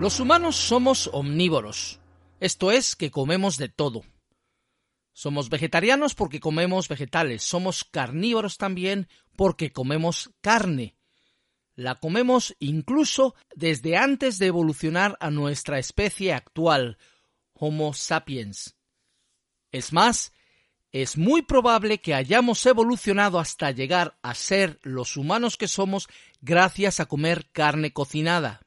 Los humanos somos omnívoros, esto es que comemos de todo. Somos vegetarianos porque comemos vegetales, somos carnívoros también porque comemos carne. La comemos incluso desde antes de evolucionar a nuestra especie actual, Homo sapiens. Es más, es muy probable que hayamos evolucionado hasta llegar a ser los humanos que somos gracias a comer carne cocinada.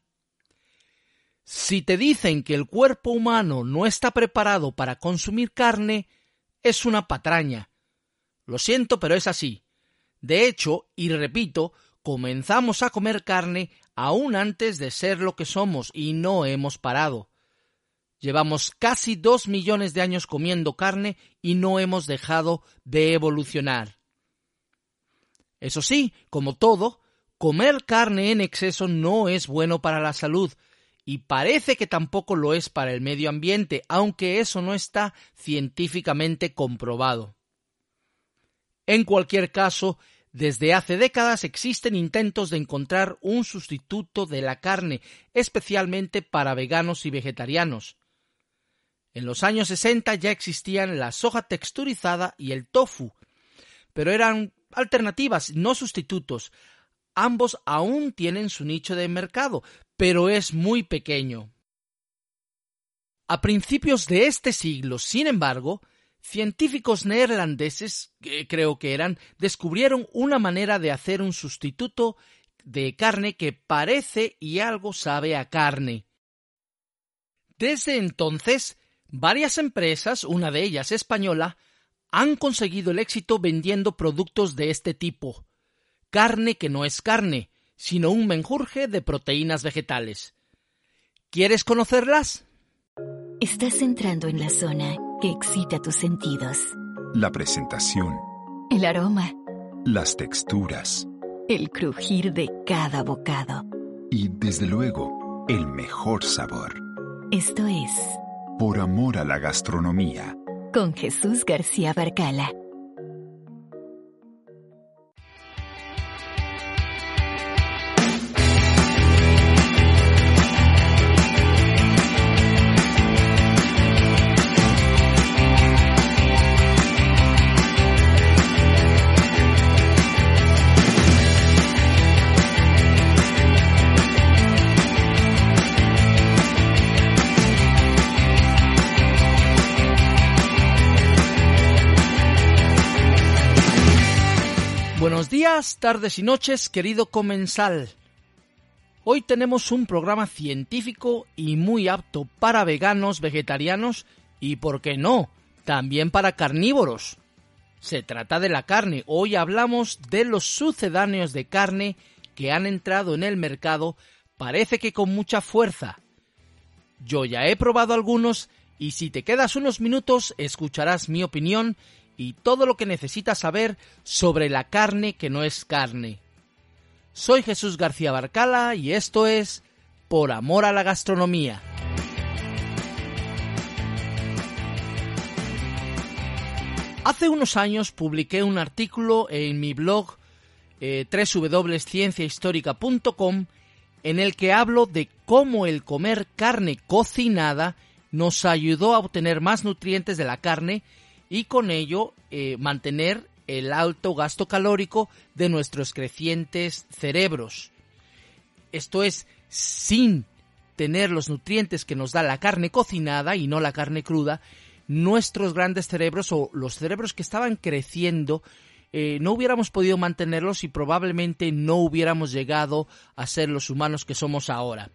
Si te dicen que el cuerpo humano no está preparado para consumir carne, es una patraña. Lo siento, pero es así. De hecho, y repito, comenzamos a comer carne aún antes de ser lo que somos y no hemos parado. Llevamos casi dos millones de años comiendo carne y no hemos dejado de evolucionar. Eso sí, como todo, comer carne en exceso no es bueno para la salud, y parece que tampoco lo es para el medio ambiente, aunque eso no está científicamente comprobado. En cualquier caso, desde hace décadas existen intentos de encontrar un sustituto de la carne, especialmente para veganos y vegetarianos. En los años 60 ya existían la soja texturizada y el tofu, pero eran alternativas, no sustitutos. Ambos aún tienen su nicho de mercado, pero es muy pequeño. A principios de este siglo, sin embargo, científicos neerlandeses, que creo que eran, descubrieron una manera de hacer un sustituto de carne que parece y algo sabe a carne. Desde entonces, varias empresas, una de ellas española, han conseguido el éxito vendiendo productos de este tipo. Carne que no es carne, sino un menjurje de proteínas vegetales. ¿Quieres conocerlas? Estás entrando en la zona que excita tus sentidos. La presentación. El aroma. Las texturas. El crujir de cada bocado. Y desde luego, el mejor sabor. Esto es... Por amor a la gastronomía. Con Jesús García Barcala. Tardes y noches, querido comensal. Hoy tenemos un programa científico y muy apto para veganos, vegetarianos y, por qué no, también para carnívoros. Se trata de la carne. Hoy hablamos de los sucedáneos de carne que han entrado en el mercado, parece que con mucha fuerza. Yo ya he probado algunos y si te quedas unos minutos escucharás mi opinión y todo lo que necesitas saber sobre la carne que no es carne. Soy Jesús García Barcala y esto es Por Amor a la Gastronomía. Hace unos años publiqué un artículo en mi blog eh, www.cienciahistórica.com en el que hablo de cómo el comer carne cocinada nos ayudó a obtener más nutrientes de la carne y con ello eh, mantener el alto gasto calórico de nuestros crecientes cerebros. Esto es sin tener los nutrientes que nos da la carne cocinada y no la carne cruda, nuestros grandes cerebros o los cerebros que estaban creciendo eh, no hubiéramos podido mantenerlos y probablemente no hubiéramos llegado a ser los humanos que somos ahora.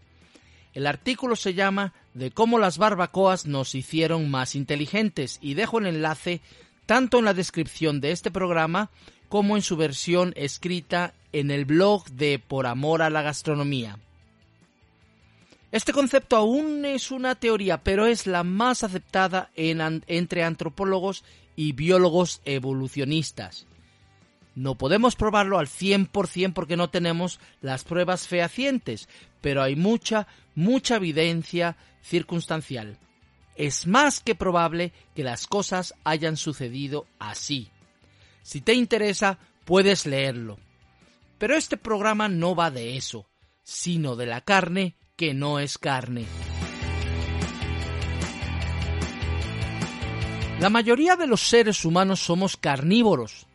El artículo se llama De cómo las barbacoas nos hicieron más inteligentes y dejo el enlace tanto en la descripción de este programa como en su versión escrita en el blog de Por Amor a la Gastronomía. Este concepto aún es una teoría, pero es la más aceptada entre antropólogos y biólogos evolucionistas. No podemos probarlo al 100% porque no tenemos las pruebas fehacientes, pero hay mucha, mucha evidencia circunstancial. Es más que probable que las cosas hayan sucedido así. Si te interesa, puedes leerlo. Pero este programa no va de eso, sino de la carne que no es carne. La mayoría de los seres humanos somos carnívoros.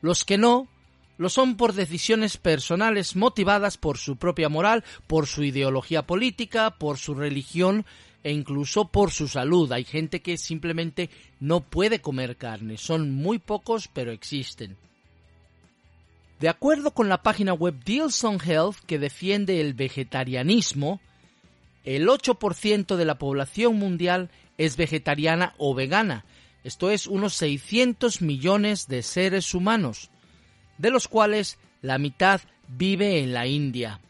Los que no, lo son por decisiones personales motivadas por su propia moral, por su ideología política, por su religión e incluso por su salud. Hay gente que simplemente no puede comer carne. Son muy pocos, pero existen. De acuerdo con la página web Deals on Health, que defiende el vegetarianismo, el 8% de la población mundial es vegetariana o vegana, esto es unos 600 millones de seres humanos, de los cuales la mitad vive en la India.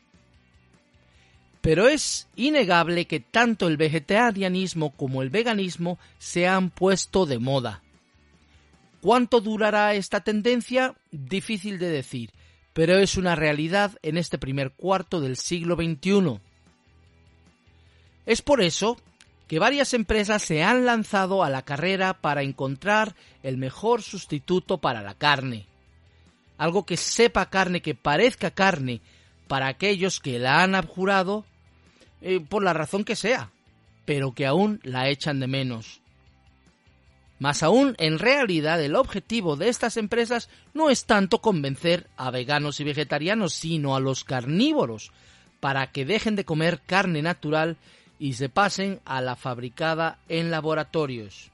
Pero es innegable que tanto el vegetarianismo como el veganismo se han puesto de moda. ¿Cuánto durará esta tendencia? Difícil de decir, pero es una realidad en este primer cuarto del siglo XXI. Es por eso que varias empresas se han lanzado a la carrera para encontrar el mejor sustituto para la carne. Algo que sepa carne, que parezca carne, para aquellos que la han abjurado eh, por la razón que sea, pero que aún la echan de menos. Más aún, en realidad el objetivo de estas empresas no es tanto convencer a veganos y vegetarianos, sino a los carnívoros, para que dejen de comer carne natural y se pasen a la fabricada en laboratorios.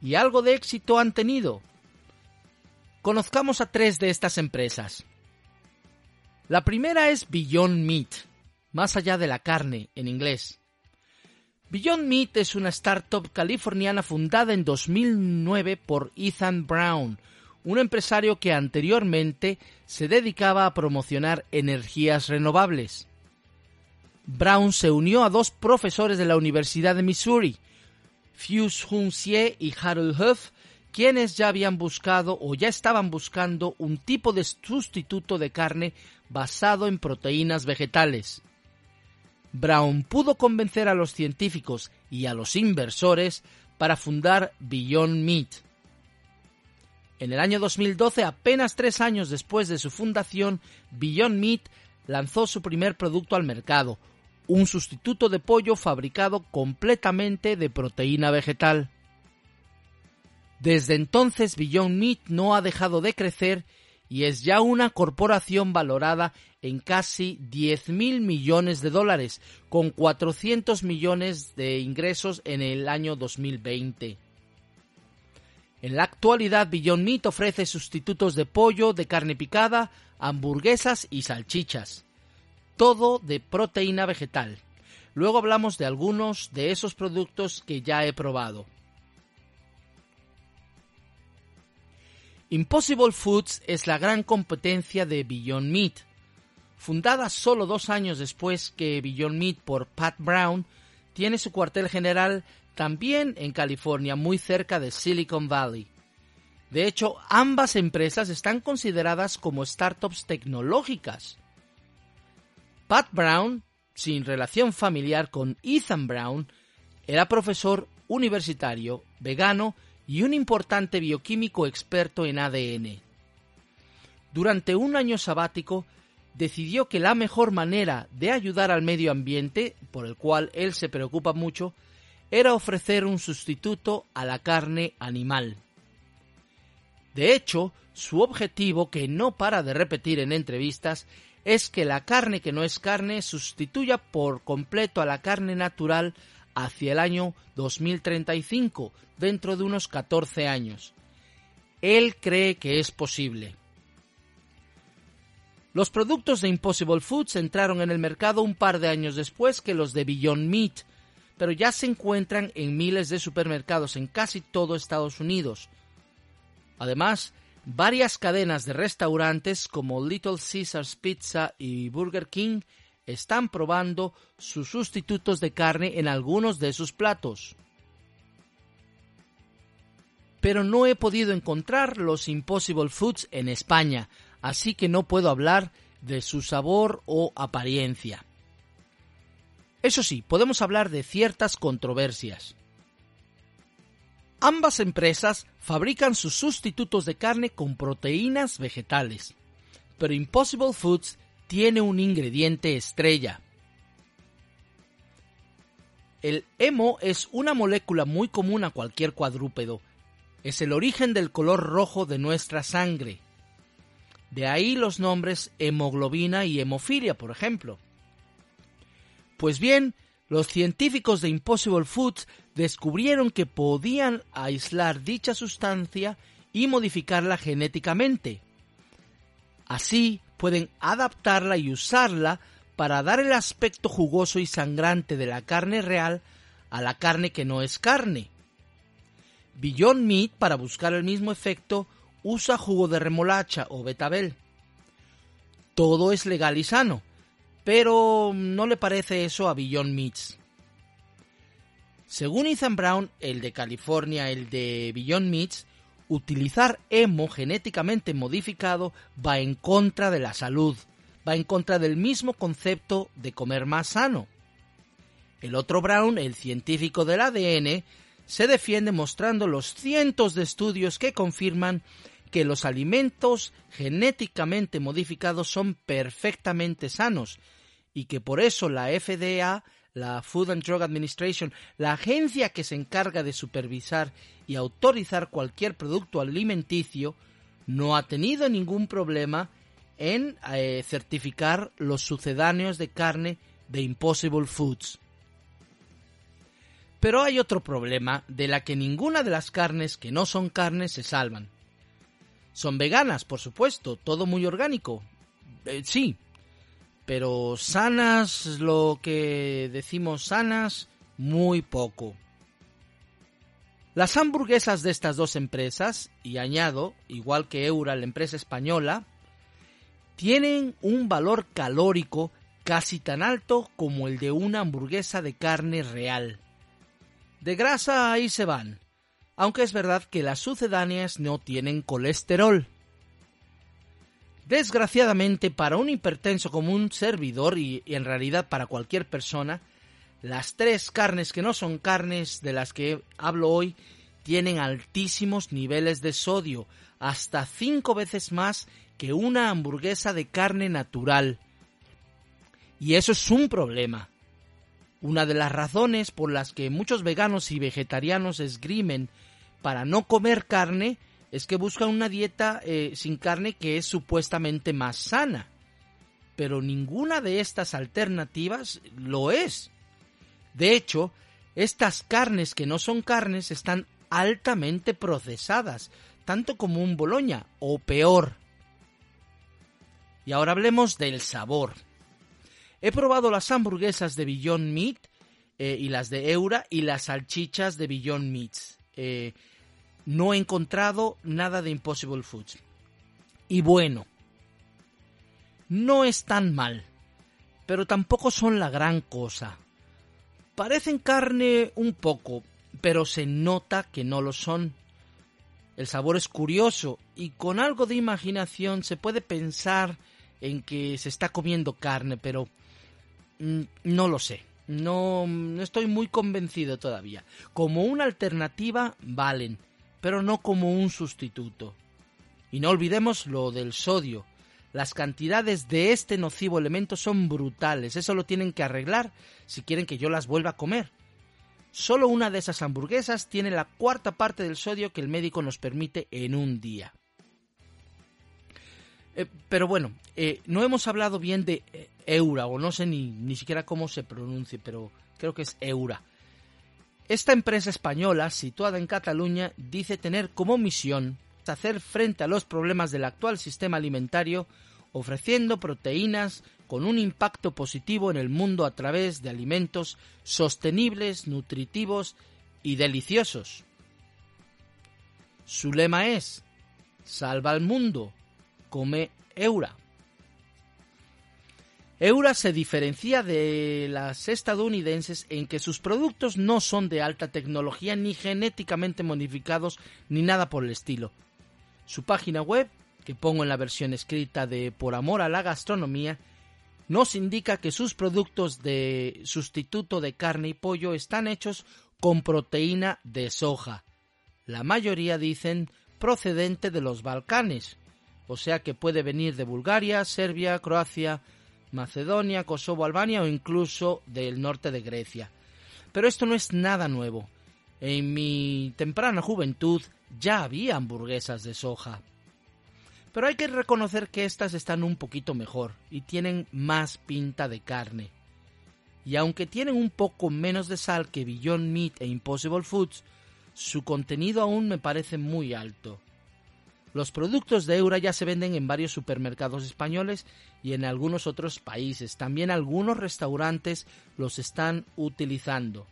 ¿Y algo de éxito han tenido? Conozcamos a tres de estas empresas. La primera es Beyond Meat, más allá de la carne en inglés. Beyond Meat es una startup californiana fundada en 2009 por Ethan Brown, un empresario que anteriormente se dedicaba a promocionar energías renovables. Brown se unió a dos profesores de la Universidad de Missouri, Fuse Hun y Harold Huff, quienes ya habían buscado o ya estaban buscando un tipo de sustituto de carne basado en proteínas vegetales. Brown pudo convencer a los científicos y a los inversores para fundar Beyond Meat. En el año 2012, apenas tres años después de su fundación, Beyond Meat lanzó su primer producto al mercado, un sustituto de pollo fabricado completamente de proteína vegetal. Desde entonces Beyond Meat no ha dejado de crecer y es ya una corporación valorada en casi 10 mil millones de dólares, con 400 millones de ingresos en el año 2020. En la actualidad, Beyond Meat ofrece sustitutos de pollo, de carne picada, hamburguesas y salchichas todo de proteína vegetal. Luego hablamos de algunos de esos productos que ya he probado. Impossible Foods es la gran competencia de Beyond Meat. Fundada solo dos años después que Beyond Meat por Pat Brown, tiene su cuartel general también en California, muy cerca de Silicon Valley. De hecho, ambas empresas están consideradas como startups tecnológicas. Pat Brown, sin relación familiar con Ethan Brown, era profesor universitario, vegano y un importante bioquímico experto en ADN. Durante un año sabático, decidió que la mejor manera de ayudar al medio ambiente, por el cual él se preocupa mucho, era ofrecer un sustituto a la carne animal. De hecho, su objetivo, que no para de repetir en entrevistas, es que la carne que no es carne sustituya por completo a la carne natural hacia el año 2035, dentro de unos 14 años. Él cree que es posible. Los productos de Impossible Foods entraron en el mercado un par de años después que los de Beyond Meat, pero ya se encuentran en miles de supermercados en casi todo Estados Unidos. Además, Varias cadenas de restaurantes como Little Caesars Pizza y Burger King están probando sus sustitutos de carne en algunos de sus platos. Pero no he podido encontrar los Impossible Foods en España, así que no puedo hablar de su sabor o apariencia. Eso sí, podemos hablar de ciertas controversias. Ambas empresas fabrican sus sustitutos de carne con proteínas vegetales, pero Impossible Foods tiene un ingrediente estrella. El hemo es una molécula muy común a cualquier cuadrúpedo. Es el origen del color rojo de nuestra sangre. De ahí los nombres hemoglobina y hemofilia, por ejemplo. Pues bien, los científicos de Impossible Foods descubrieron que podían aislar dicha sustancia y modificarla genéticamente. Así pueden adaptarla y usarla para dar el aspecto jugoso y sangrante de la carne real a la carne que no es carne. Beyond Meat, para buscar el mismo efecto, usa jugo de remolacha o betabel. Todo es legal y sano, pero no le parece eso a Beyond Meats. Según Ethan Brown, el de California, el de Beyond Meats, utilizar hemo genéticamente modificado va en contra de la salud, va en contra del mismo concepto de comer más sano. El otro Brown, el científico del ADN, se defiende mostrando los cientos de estudios que confirman que los alimentos genéticamente modificados son perfectamente sanos y que por eso la FDA la Food and Drug Administration, la agencia que se encarga de supervisar y autorizar cualquier producto alimenticio, no ha tenido ningún problema en eh, certificar los sucedáneos de carne de Impossible Foods. Pero hay otro problema de la que ninguna de las carnes que no son carnes se salvan. Son veganas, por supuesto, todo muy orgánico. Eh, sí, pero sanas, lo que decimos sanas, muy poco. Las hamburguesas de estas dos empresas, y añado, igual que Eura, la empresa española, tienen un valor calórico casi tan alto como el de una hamburguesa de carne real. De grasa ahí se van, aunque es verdad que las sucedáneas no tienen colesterol. Desgraciadamente para un hipertenso como un servidor y, en realidad para cualquier persona, las tres carnes que no son carnes de las que hablo hoy tienen altísimos niveles de sodio, hasta cinco veces más que una hamburguesa de carne natural. Y eso es un problema. Una de las razones por las que muchos veganos y vegetarianos esgrimen para no comer carne es que buscan una dieta eh, sin carne que es supuestamente más sana. Pero ninguna de estas alternativas lo es. De hecho, estas carnes que no son carnes están altamente procesadas, tanto como un boloña, o peor. Y ahora hablemos del sabor. He probado las hamburguesas de Beyond Meat eh, y las de Eura y las salchichas de Beyond Meats. Eh, no he encontrado nada de Impossible Foods. Y bueno, no es tan mal, pero tampoco son la gran cosa. Parecen carne un poco, pero se nota que no lo son. El sabor es curioso y con algo de imaginación se puede pensar en que se está comiendo carne, pero mm, no lo sé. No, no estoy muy convencido todavía. Como una alternativa valen, pero no como un sustituto. Y no olvidemos lo del sodio. Las cantidades de este nocivo elemento son brutales. Eso lo tienen que arreglar si quieren que yo las vuelva a comer. Solo una de esas hamburguesas tiene la cuarta parte del sodio que el médico nos permite en un día. Eh, pero bueno, eh, no hemos hablado bien de eh, Eura, o no sé ni, ni siquiera cómo se pronuncie, pero creo que es Eura. Esta empresa española, situada en Cataluña, dice tener como misión hacer frente a los problemas del actual sistema alimentario, ofreciendo proteínas con un impacto positivo en el mundo a través de alimentos sostenibles, nutritivos y deliciosos. Su lema es, salva al mundo. Come Eura. Eura se diferencia de las estadounidenses en que sus productos no son de alta tecnología ni genéticamente modificados ni nada por el estilo. Su página web, que pongo en la versión escrita de Por amor a la gastronomía, nos indica que sus productos de sustituto de carne y pollo están hechos con proteína de soja. La mayoría dicen procedente de los Balcanes, o sea que puede venir de Bulgaria, Serbia, Croacia, Macedonia, Kosovo, Albania o incluso del norte de Grecia. Pero esto no es nada nuevo. En mi temprana juventud ya había hamburguesas de soja. Pero hay que reconocer que estas están un poquito mejor y tienen más pinta de carne. Y aunque tienen un poco menos de sal que Beyond Meat e Impossible Foods, su contenido aún me parece muy alto. Los productos de Eura ya se venden en varios supermercados españoles y en algunos otros países. También algunos restaurantes los están utilizando.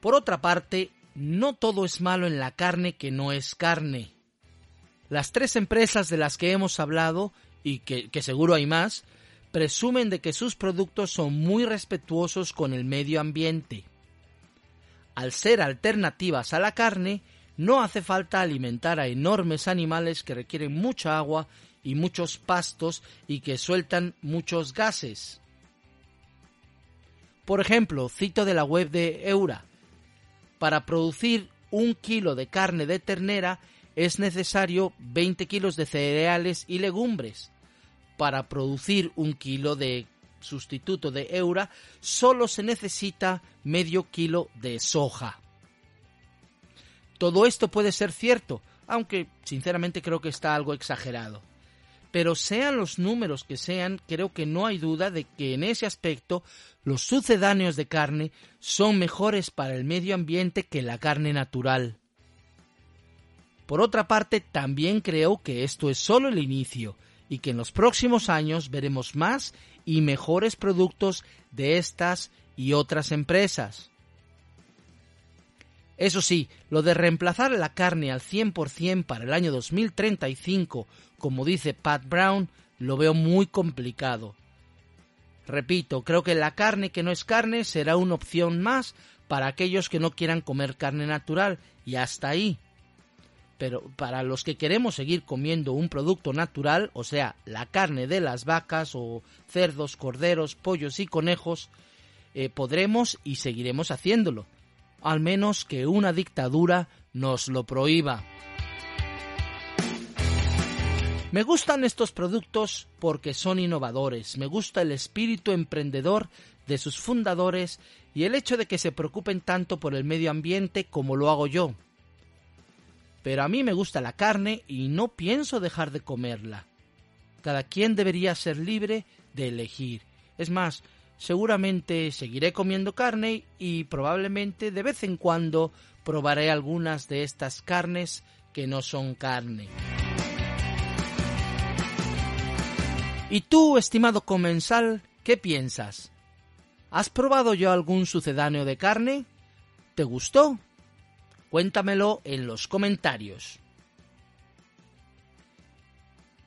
Por otra parte, no todo es malo en la carne que no es carne. Las tres empresas de las que hemos hablado, y que, que seguro hay más, presumen de que sus productos son muy respetuosos con el medio ambiente. Al ser alternativas a la carne, no hace falta alimentar a enormes animales que requieren mucha agua y muchos pastos y que sueltan muchos gases. Por ejemplo, cito de la web de Eura. Para producir un kilo de carne de ternera es necesario 20 kilos de cereales y legumbres. Para producir un kilo de sustituto de Eura solo se necesita medio kilo de soja. Todo esto puede ser cierto, aunque sinceramente creo que está algo exagerado. Pero sean los números que sean, creo que no hay duda de que en ese aspecto los sucedáneos de carne son mejores para el medio ambiente que la carne natural. Por otra parte, también creo que esto es solo el inicio y que en los próximos años veremos más y mejores productos de estas y otras empresas. Eso sí, lo de reemplazar la carne al 100% para el año 2035, como dice Pat Brown, lo veo muy complicado. Repito, creo que la carne que no es carne será una opción más para aquellos que no quieran comer carne natural y hasta ahí. Pero para los que queremos seguir comiendo un producto natural, o sea, la carne de las vacas o cerdos, corderos, pollos y conejos, eh, podremos y seguiremos haciéndolo al menos que una dictadura nos lo prohíba. Me gustan estos productos porque son innovadores, me gusta el espíritu emprendedor de sus fundadores y el hecho de que se preocupen tanto por el medio ambiente como lo hago yo. Pero a mí me gusta la carne y no pienso dejar de comerla. Cada quien debería ser libre de elegir. Es más, seguramente seguiré comiendo carne y probablemente de vez en cuando probaré algunas de estas carnes que no son carne. ¿Y tú, estimado comensal, qué piensas? ¿Has probado yo algún sucedáneo de carne? ¿Te gustó? Cuéntamelo en los comentarios.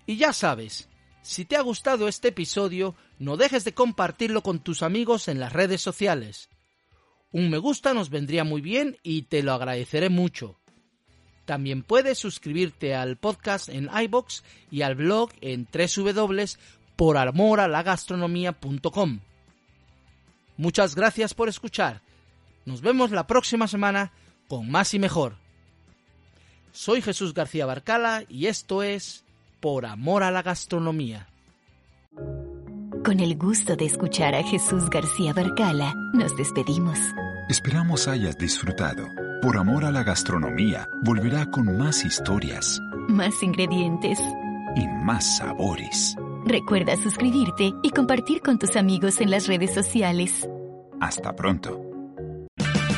Y ya sabes, si te ha gustado este episodio, no dejes de compartirlo con tus amigos en las redes sociales. Un me gusta nos vendría muy bien y te lo agradeceré mucho. También puedes suscribirte al podcast en iBox y al blog en www.poramoralagastronomía.com. Muchas gracias por escuchar. Nos vemos la próxima semana con más y mejor. Soy Jesús García Barcala y esto es por amor a la gastronomía. Con el gusto de escuchar a Jesús García Barcala, nos despedimos. Esperamos hayas disfrutado. Por amor a la gastronomía, volverá con más historias. Más ingredientes. Y más sabores. Recuerda suscribirte y compartir con tus amigos en las redes sociales. Hasta pronto.